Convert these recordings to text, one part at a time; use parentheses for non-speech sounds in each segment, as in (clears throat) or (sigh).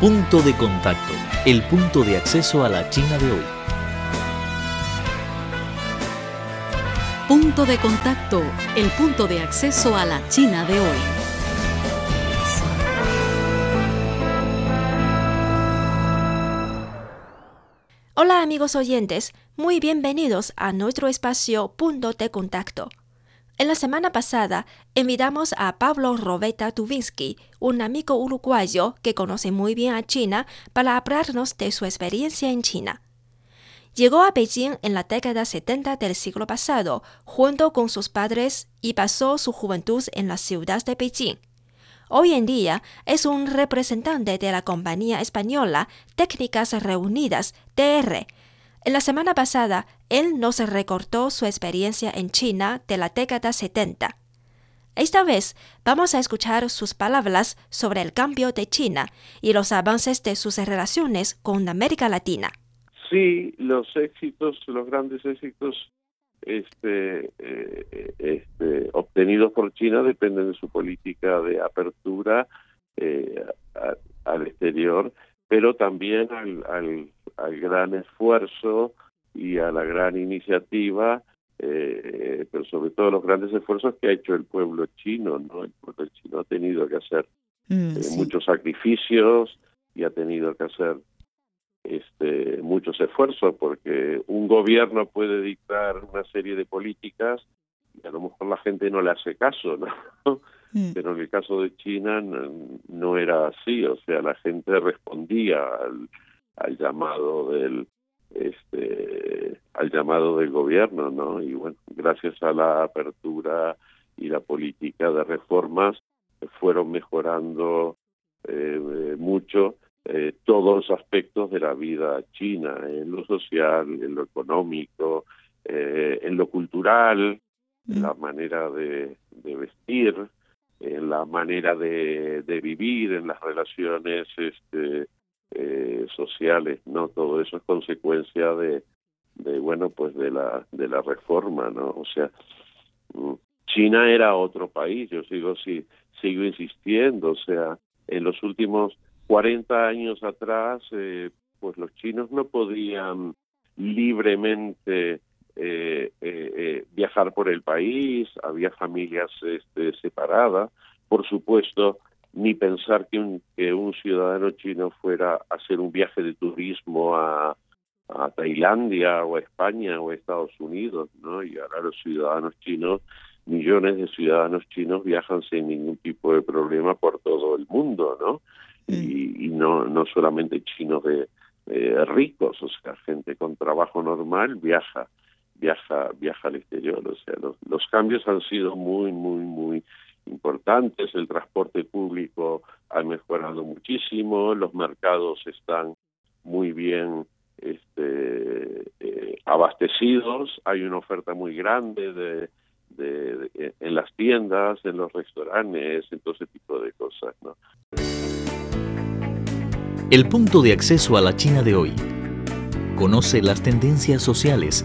Punto de contacto, el punto de acceso a la China de hoy. Punto de contacto, el punto de acceso a la China de hoy. Hola amigos oyentes, muy bienvenidos a nuestro espacio Punto de Contacto. En la semana pasada invitamos a Pablo Robeta Tuvinsky, un amigo uruguayo que conoce muy bien a China, para hablarnos de su experiencia en China. Llegó a Beijing en la década 70 del siglo pasado, junto con sus padres, y pasó su juventud en la ciudad de Beijing. Hoy en día es un representante de la compañía española Técnicas Reunidas, TR, en la semana pasada, él nos recortó su experiencia en China de la década 70. Esta vez vamos a escuchar sus palabras sobre el cambio de China y los avances de sus relaciones con América Latina. Sí, los éxitos, los grandes éxitos este, eh, este, obtenidos por China dependen de su política de apertura eh, al exterior, pero también al al gran esfuerzo y a la gran iniciativa, eh, pero sobre todo los grandes esfuerzos que ha hecho el pueblo chino, ¿no? El pueblo chino ha tenido que hacer mm, eh, muchos sacrificios y ha tenido que hacer este muchos esfuerzos porque un gobierno puede dictar una serie de políticas y a lo mejor la gente no le hace caso, ¿no? Mm. Pero en el caso de China no era así, o sea, la gente respondía al, al llamado del este al llamado del gobierno no y bueno gracias a la apertura y la política de reformas fueron mejorando eh, mucho eh, todos los aspectos de la vida china en lo social en lo económico eh, en lo cultural en la manera de, de vestir en la manera de, vivir en las relaciones este eh, sociales, ¿no? Todo eso es consecuencia de, de, bueno, pues de la, de la reforma, ¿no? O sea, mm, China era otro país, yo sigo, sí, sigo insistiendo, o sea, en los últimos 40 años atrás, eh, pues los chinos no podían libremente eh, eh, viajar por el país, había familias este, separadas, por supuesto, ni pensar que un, que un ciudadano chino fuera a hacer un viaje de turismo a, a Tailandia o a España o a Estados Unidos, ¿no? Y ahora los ciudadanos chinos, millones de ciudadanos chinos viajan sin ningún tipo de problema por todo el mundo, ¿no? Y, y no, no solamente chinos de, ricos, o sea, gente con trabajo normal viaja, viaja, viaja al exterior, o sea, los, los cambios han sido muy, muy, muy importantes, el transporte público ha mejorado muchísimo, los mercados están muy bien este, eh, abastecidos, hay una oferta muy grande de, en las tiendas, en los restaurantes, en todo ese tipo de cosas. ¿no? El punto de acceso a la China de hoy. Conoce las tendencias sociales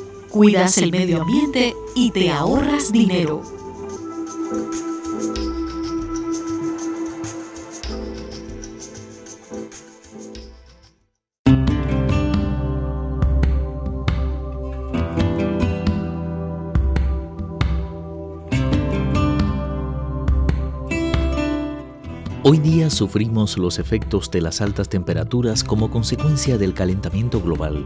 Cuidas el medio ambiente y te ahorras dinero. Hoy día sufrimos los efectos de las altas temperaturas como consecuencia del calentamiento global,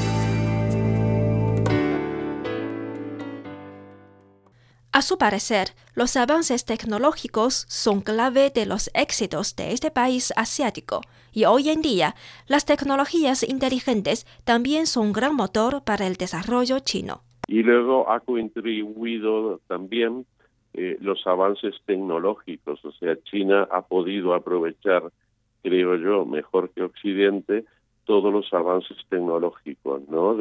A su parecer, los avances tecnológicos son clave de los éxitos de este país asiático y hoy en día las tecnologías inteligentes también son un gran motor para el desarrollo chino. Y luego ha contribuido también eh, los avances tecnológicos, o sea, China ha podido aprovechar, creo yo, mejor que Occidente, todos los avances tecnológicos, ¿no?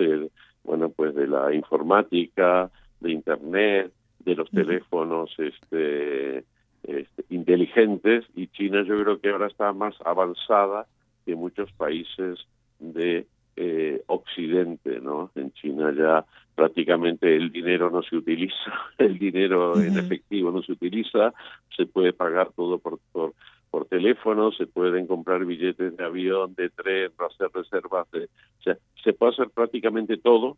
Bueno, pues de la informática, de Internet, de los teléfonos este, este, inteligentes y China yo creo que ahora está más avanzada que muchos países de eh, Occidente, ¿no? En China ya prácticamente el dinero no se utiliza, (laughs) el dinero en efectivo no se utiliza, se puede pagar todo por, por, por teléfono, se pueden comprar billetes de avión, de tren, hacer reservas, de, o sea, se puede hacer prácticamente todo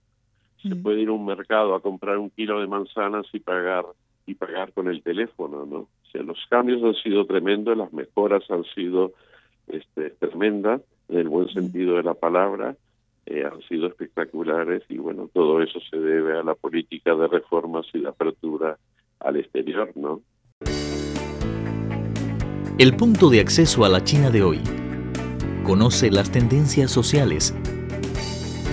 se puede ir a un mercado a comprar un kilo de manzanas y pagar y pagar con el teléfono, ¿no? O sea, los cambios han sido tremendos, las mejoras han sido este, tremendas, en el buen sentido de la palabra, eh, han sido espectaculares y bueno, todo eso se debe a la política de reformas y de apertura al exterior, ¿no? El punto de acceso a la China de hoy. Conoce las tendencias sociales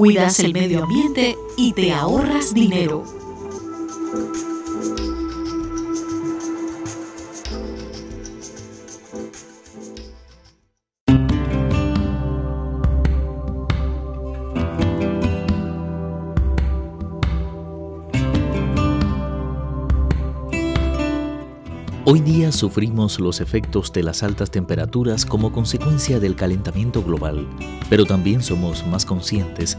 Cuidas el medio ambiente y te ahorras dinero. Hoy día sufrimos los efectos de las altas temperaturas como consecuencia del calentamiento global, pero también somos más conscientes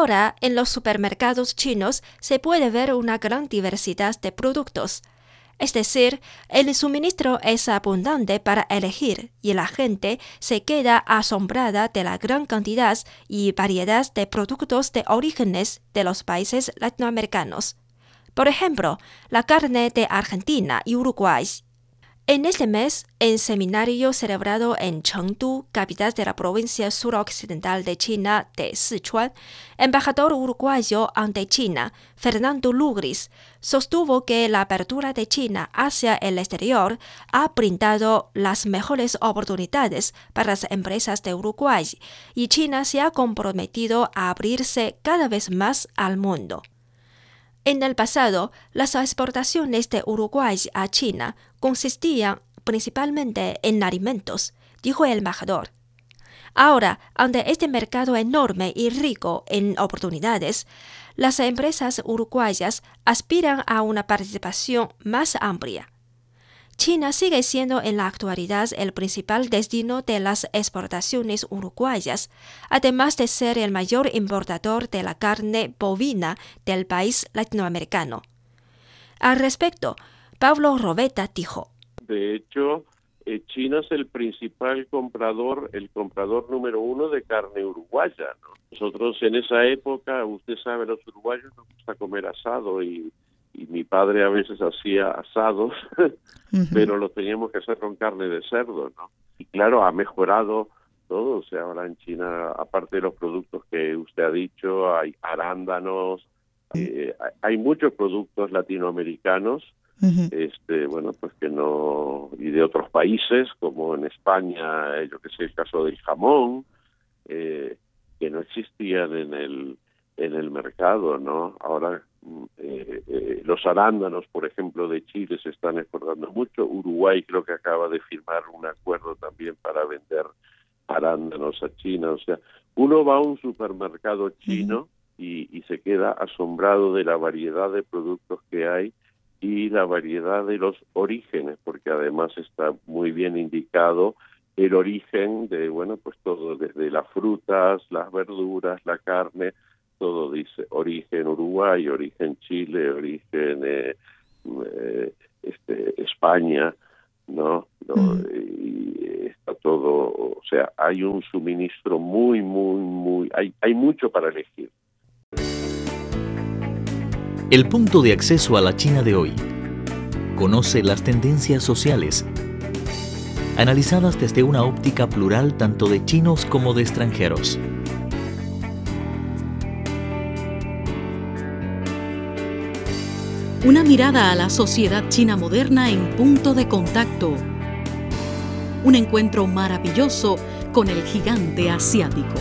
Ahora, en los supermercados chinos se puede ver una gran diversidad de productos. Es decir, el suministro es abundante para elegir y la gente se queda asombrada de la gran cantidad y variedad de productos de orígenes de los países latinoamericanos. Por ejemplo, la carne de Argentina y Uruguay en este mes, en seminario celebrado en Chengdu, capital de la provincia suroccidental de China de Sichuan, embajador uruguayo ante China, Fernando Lugris, sostuvo que la apertura de China hacia el exterior ha brindado las mejores oportunidades para las empresas de Uruguay y China se ha comprometido a abrirse cada vez más al mundo. En el pasado, las exportaciones de Uruguay a China consistían principalmente en alimentos, dijo el embajador. Ahora, ante este mercado enorme y rico en oportunidades, las empresas uruguayas aspiran a una participación más amplia. China sigue siendo en la actualidad el principal destino de las exportaciones uruguayas, además de ser el mayor importador de la carne bovina del país latinoamericano. Al respecto, Pablo Robeta dijo. De hecho, eh, China es el principal comprador, el comprador número uno de carne uruguaya. Nosotros en esa época, usted sabe, los uruguayos nos gusta comer asado y y mi padre a veces hacía asados, (laughs) pero lo teníamos que hacer con carne de cerdo, ¿no? Y claro, ha mejorado todo, o sea, ahora en China, aparte de los productos que usted ha dicho, hay arándanos, eh, hay muchos productos latinoamericanos este, bueno, pues que no, y de otros países, como en España, yo que sé, el caso del jamón, eh, que no existían en el, en el mercado, ¿no? Ahora eh, eh, los arándanos, por ejemplo, de Chile se están exportando mucho. Uruguay creo que acaba de firmar un acuerdo también para vender arándanos a China. O sea, uno va a un supermercado chino y, y se queda asombrado de la variedad de productos que hay y la variedad de los orígenes, porque además está muy bien indicado el origen de, bueno, pues todo, desde las frutas, las verduras, la carne, todo dice origen Uruguay, origen Chile, origen eh, eh, este, España, ¿no? Y está todo, o sea, hay un suministro muy, muy, muy, hay, hay mucho para elegir. El punto de acceso a la China de hoy. Conoce las tendencias sociales, analizadas desde una óptica plural tanto de chinos como de extranjeros. Una mirada a la sociedad china moderna en punto de contacto. Un encuentro maravilloso con el gigante asiático.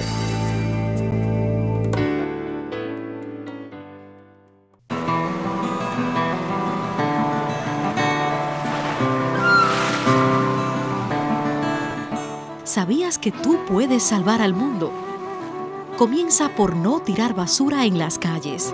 ¿Sabías que tú puedes salvar al mundo? Comienza por no tirar basura en las calles.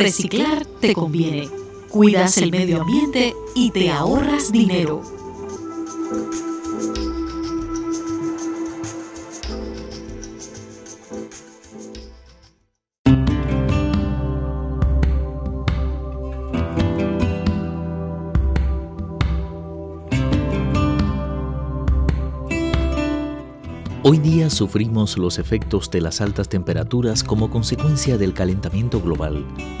Reciclar te conviene. Cuidas el medio ambiente y te ahorras dinero. Hoy día sufrimos los efectos de las altas temperaturas como consecuencia del calentamiento global,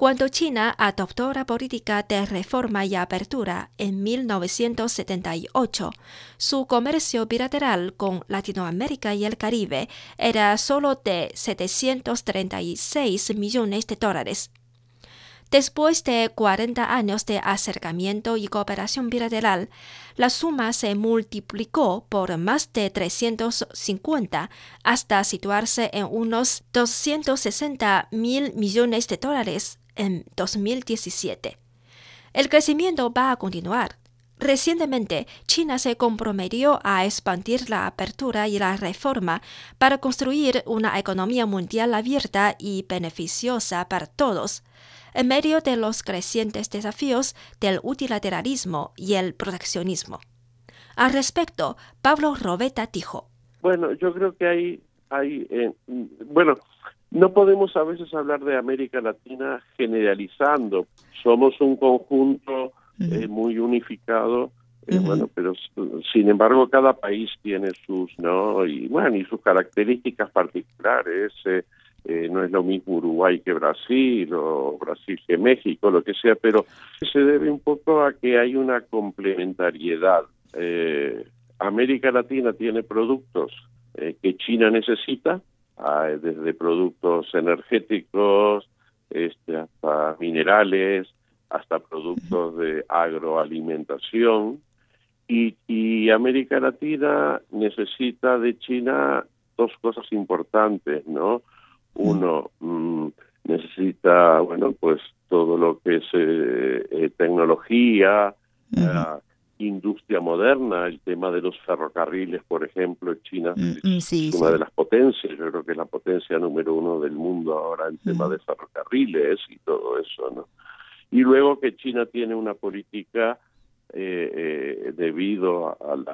Cuando China adoptó la política de reforma y apertura en 1978, su comercio bilateral con Latinoamérica y el Caribe era solo de 736 millones de dólares. Después de 40 años de acercamiento y cooperación bilateral, la suma se multiplicó por más de 350 hasta situarse en unos 260 mil millones de dólares en 2017. El crecimiento va a continuar. Recientemente, China se comprometió a expandir la apertura y la reforma para construir una economía mundial abierta y beneficiosa para todos en medio de los crecientes desafíos del utilateralismo y el proteccionismo. Al respecto, Pablo Robeta dijo. Bueno, yo creo que hay, hay eh, bueno, no podemos a veces hablar de América Latina generalizando. Somos un conjunto eh, muy unificado, eh, bueno, pero sin embargo cada país tiene sus, ¿no? Y bueno, y sus características particulares. Eh, no es lo mismo Uruguay que Brasil o Brasil que México, lo que sea, pero se debe un poco a que hay una complementariedad. Eh, América Latina tiene productos eh, que China necesita, desde productos energéticos este, hasta minerales, hasta productos de agroalimentación, y, y América Latina necesita de China dos cosas importantes, ¿no? Uno mm, necesita, bueno, pues todo lo que es eh, eh, tecnología, industria moderna, el tema de los ferrocarriles, por ejemplo, China mm, mm, es una de las potencias, yo creo que es la potencia número uno del mundo ahora en tema de ferrocarriles y todo eso, ¿no? Y luego que China tiene una política eh, eh, debido al,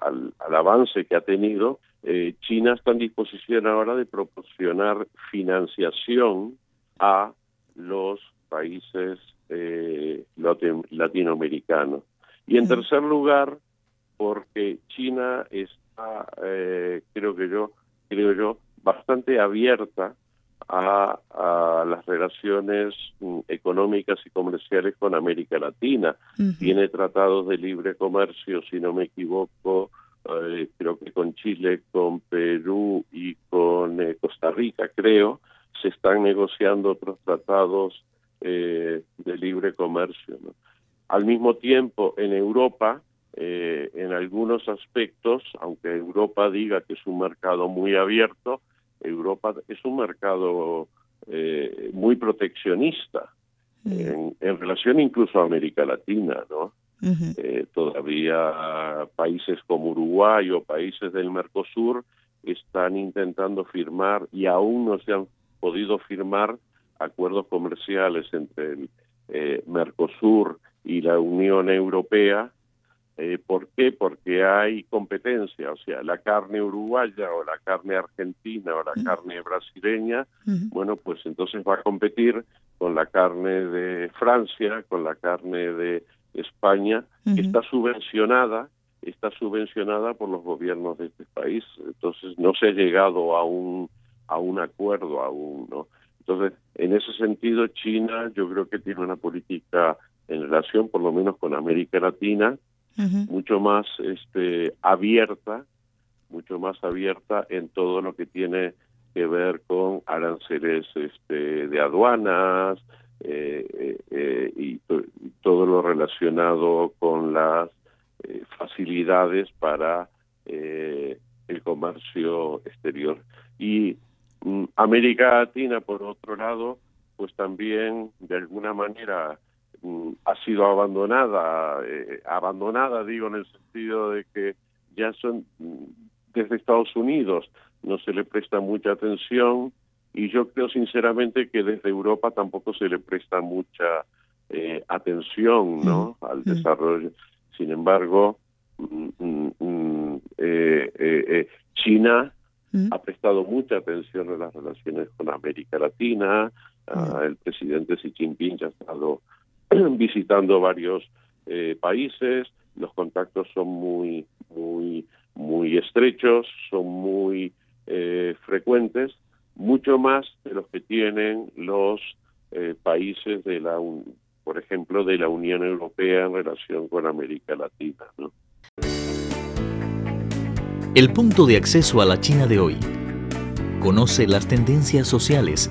al, al, avance que ha tenido, eh, China está en disposición ahora de proporcionar financiación a los países latinoamericanos. Y en tercer lugar, porque China está, eh, creo que yo, creo yo, bastante abierta a, las relaciones mm, económicas y comerciales con América Latina. Tiene tratados de libre comercio, si no me equivoco, eh, creo que con Chile, con Perú y con eh, Costa Rica, creo, se están negociando otros tratados eh, de libre comercio. Al mismo tiempo, en Europa, en algunos aspectos, aunque Europa diga que es un mercado muy abierto, Europa es un mercado muy proteccionista en, en, relación incluso a América Latina, ¿no? Eh, todavía países como Uruguay o países del Mercosur están intentando firmar y aún no se han podido firmar acuerdos comerciales entre el eh, Mercosur y la Unión Europea. Eh, ¿Por qué? Porque hay competencia, o sea, la carne uruguaya o la carne argentina o la carne brasileña, bueno, pues entonces va a competir con la carne de Francia, con la carne de España, está subvencionada, está subvencionada por los gobiernos de este país, entonces no se ha llegado a un a un acuerdo aún, ¿no? Entonces, en ese sentido, China yo creo que tiene una política en relación, por lo menos con América Latina, mucho más este abierta, mucho más abierta en todo lo que tiene que ver con aranceles este, de aduanas, eh, eh, eh, y todo lo relacionado con las facilidades para el comercio exterior. Y mm, América Latina, por otro lado, pues también de alguna manera ha sido abandonada, abandonada digo en el sentido de que ya son mm, desde Estados Unidos no se le presta mucha atención, y yo creo sinceramente que desde Europa tampoco se le presta mucha eh, atención ¿no? Mm, al mm. desarrollo. Sin embargo, mm, eh, eh, China ha prestado mucha atención a las relaciones con América Latina. Ah, el presidente Xi Jinping ya ha estado (clears throat) visitando varios países. Los contactos son muy muy muy estrechos, son muy eh, frecuentes, mucho más de los que tienen los eh, países de la, por ejemplo, de la Unión Europea en relación con América Latina. El punto de acceso a la China de hoy conoce las tendencias sociales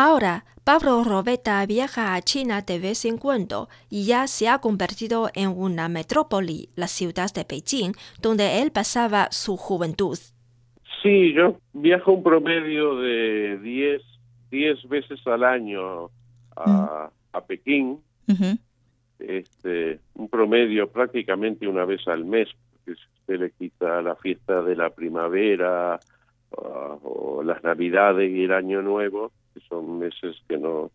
Ahora, Pablo Robeta viaja a China de vez en cuando y ya se ha convertido en una metrópoli, la ciudad de Beijing, donde él pasaba su juventud. Sí, yo viajo un promedio de 10 diez, veces al año a, mm. Pekín, este, un promedio prácticamente una vez al mes, porque se le quita la fiesta de la primavera ah, o las navidades y el año nuevo, son meses que no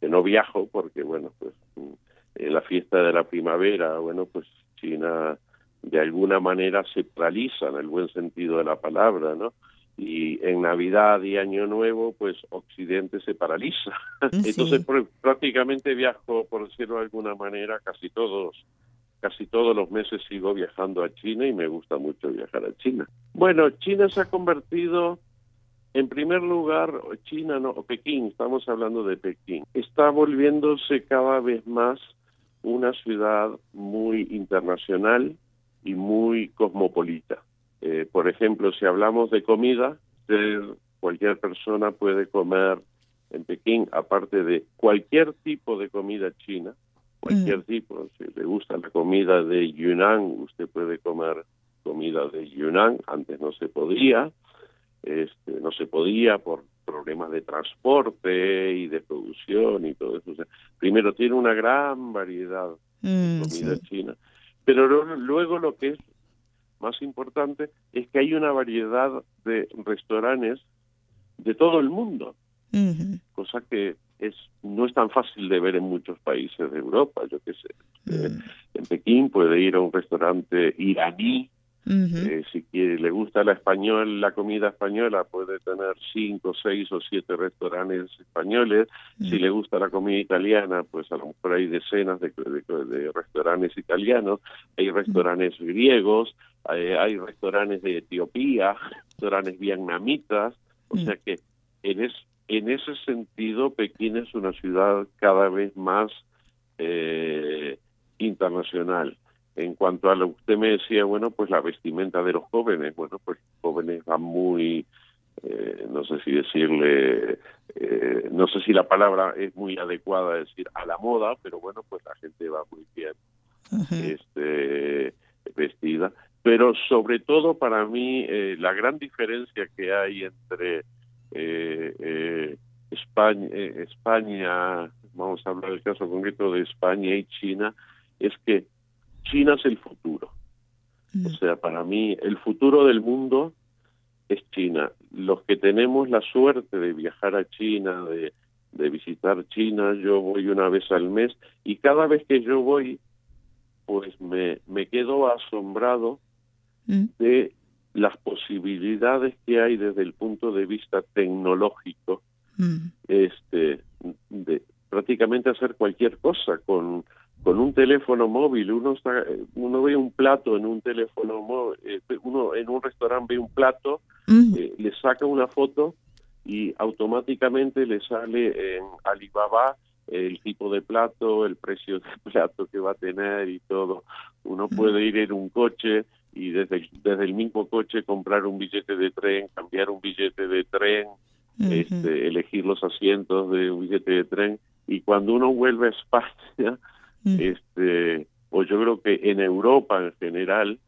que no viajo porque bueno pues en la fiesta de la primavera, bueno, pues China de alguna manera se paraliza en el buen sentido de la palabra, ¿no? Y en Navidad y Año Nuevo, pues Occidente se paraliza. Entonces prácticamente viajo, por decirlo de alguna manera, casi todos casi todos los meses sigo viajando a China y me gusta mucho viajar a China. Bueno, China se ha convertido, en primer lugar, China, no, Pekín, estamos hablando de Pekín, está volviéndose cada vez más una ciudad muy internacional y muy cosmopolita. Eh, por ejemplo, si hablamos de comida, cualquier persona puede comer en Pekín, aparte de cualquier tipo de comida china, cualquier mm. tipo, si le gusta la comida de Yunnan, usted puede comer comida de Yunnan, antes no se podía, este, no se podía por problemas de transporte y de producción y todo eso. primero tiene una gran variedad de mm, comida china, pero luego lo que es más importante es que hay una variedad de restaurantes de todo el mundo, cosa que es no es tan fácil de ver en muchos países de Europa, yo qué sé. Mm. en Pekín puede ir a un restaurante iraní eh, si quiere, le gusta la español, la comida española, puede tener cinco, seis o siete restaurantes españoles. Si le gusta la comida italiana, pues a lo mejor hay decenas de, restaurantes italianos. Hay restaurantes griegos, hay, restaurantes de Etiopía, restaurantes vietnamitas. O sea que en, en ese sentido, Pekín es una ciudad cada vez más eh, internacional. En cuanto a lo que usted me decía, bueno, pues la vestimenta de los jóvenes, bueno, pues los jóvenes van muy, eh, no sé si decirle, eh, no sé si la palabra es muy adecuada decir a la moda, pero bueno, pues la gente va muy bien este, vestida. Pero sobre todo para mí eh, la gran diferencia que hay entre España, España, vamos a hablar del caso concreto de España y China, es que China es el futuro. O mm. sea, para mí el futuro del mundo es China. Los que tenemos la suerte de viajar a China, de, visitar China, yo voy una vez al mes y cada vez que yo voy, pues me, me quedo asombrado mm. de las posibilidades que hay desde el punto de vista tecnológico, mm. este, de prácticamente hacer cualquier cosa con con un teléfono móvil, uno uno ve un plato en un teléfono móvil, eh, uno en un restaurante ve un plato, eh, le saca una foto y automáticamente le sale en Alibaba el tipo de plato, el precio del (laughs) plato que va a tener y todo. Uno puede ir en un coche y desde, desde el mismo coche comprar un billete de tren, cambiar un billete de tren, este, elegir los asientos de un billete de tren. Y cuando uno vuelve a España Mm. este o yo creo que en Europa en general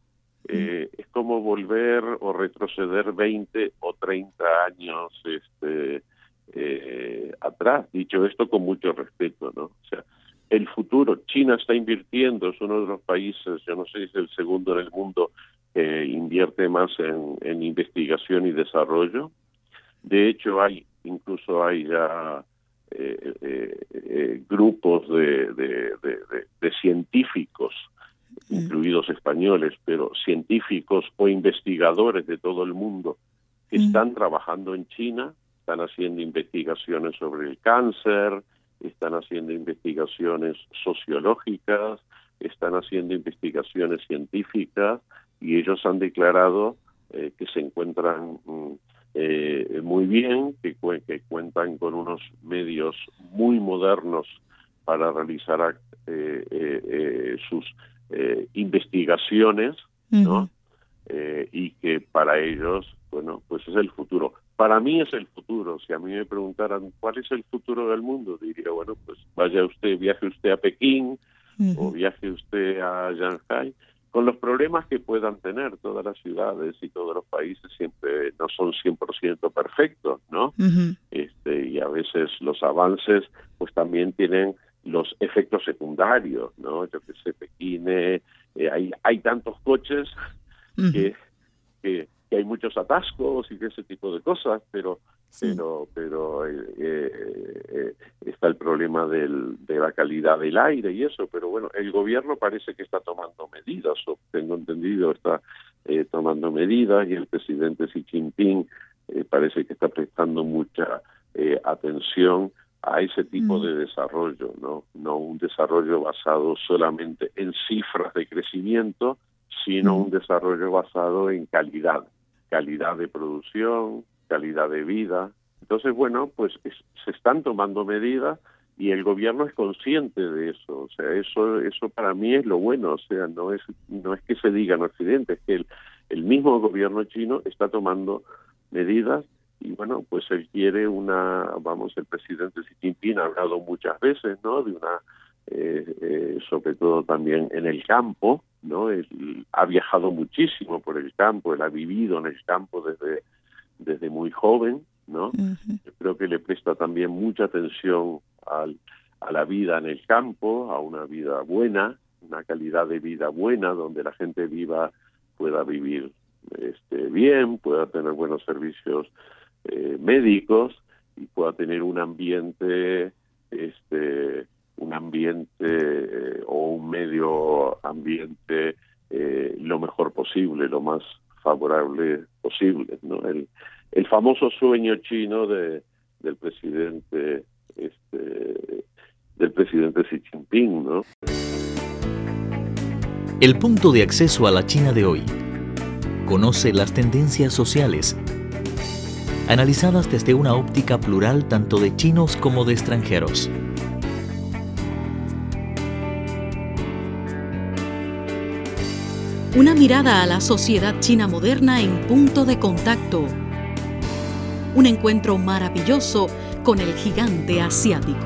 mm. eh, es como volver o retroceder 20 o 30 años este eh, atrás dicho esto con mucho respeto no o sea el futuro China está invirtiendo es uno de los países yo no sé si es el segundo en el mundo que invierte más en, en investigación y desarrollo de hecho hay incluso hay ya eh, eh, eh, grupos de, de, científicos, incluidos españoles, pero científicos o investigadores de todo el mundo que están trabajando en China, están haciendo investigaciones sobre el cáncer, están haciendo investigaciones sociológicas, están haciendo investigaciones científicas y ellos han declarado que se encuentran mm, eh, muy bien, que, que, cuentan con unos medios muy modernos para realizar eh, eh, sus investigaciones, ¿no? y que para ellos, bueno, pues es el futuro. Para mí es el futuro. Si a mí me preguntaran cuál es el futuro del mundo, diría, bueno, pues vaya usted, viaje usted a Pekín o viaje usted a Shanghai con los problemas que puedan tener todas las ciudades y todos los países siempre no son 100% perfectos, ¿no? este, y a veces los avances pues también tienen los efectos secundarios, ¿no? Yo que sé, Pekín, eh, hay, hay tantos coches que, que, hay muchos atascos y ese tipo de cosas, pero pero pero eh, eh, está el problema del, de la calidad del aire y eso, pero bueno, el gobierno parece que está tomando medidas, o tengo entendido, está tomando medidas y el presidente Xi Jinping parece que está prestando mucha atención a ese tipo mm. de desarrollo, ¿no? No un desarrollo basado solamente en cifras de crecimiento, sino mm. un desarrollo basado en calidad, calidad de producción, calidad de vida. Entonces, bueno, pues se están tomando medidas y el gobierno es consciente de eso. O sea, eso eso para mí es lo bueno. O sea, no es no es que se diga en Occidente, es que el, el mismo gobierno chino está tomando medidas y bueno, pues él quiere una, vamos, el presidente Xi Jinping ha hablado muchas veces, ¿no? De una, eh, eh, sobre todo también en el campo, ¿no? Él ha viajado muchísimo por el campo, él ha vivido en el campo desde, desde muy joven, ¿no? creo que le presta también mucha atención al, a la vida en el campo, a una vida buena, una calidad de vida buena, donde la gente viva, pueda vivir este, bien, pueda tener buenos servicios eh, médicos y pueda tener un ambiente este un ambiente eh, o un medio ambiente eh, lo mejor posible lo más favorable posible no el, el famoso sueño chino de del presidente este del presidente Xi Jinping no el punto de acceso a la China de hoy. Conoce las tendencias sociales analizadas desde una óptica plural tanto de chinos como de extranjeros. Una mirada a la sociedad china moderna en punto de contacto. Un encuentro maravilloso con el gigante asiático.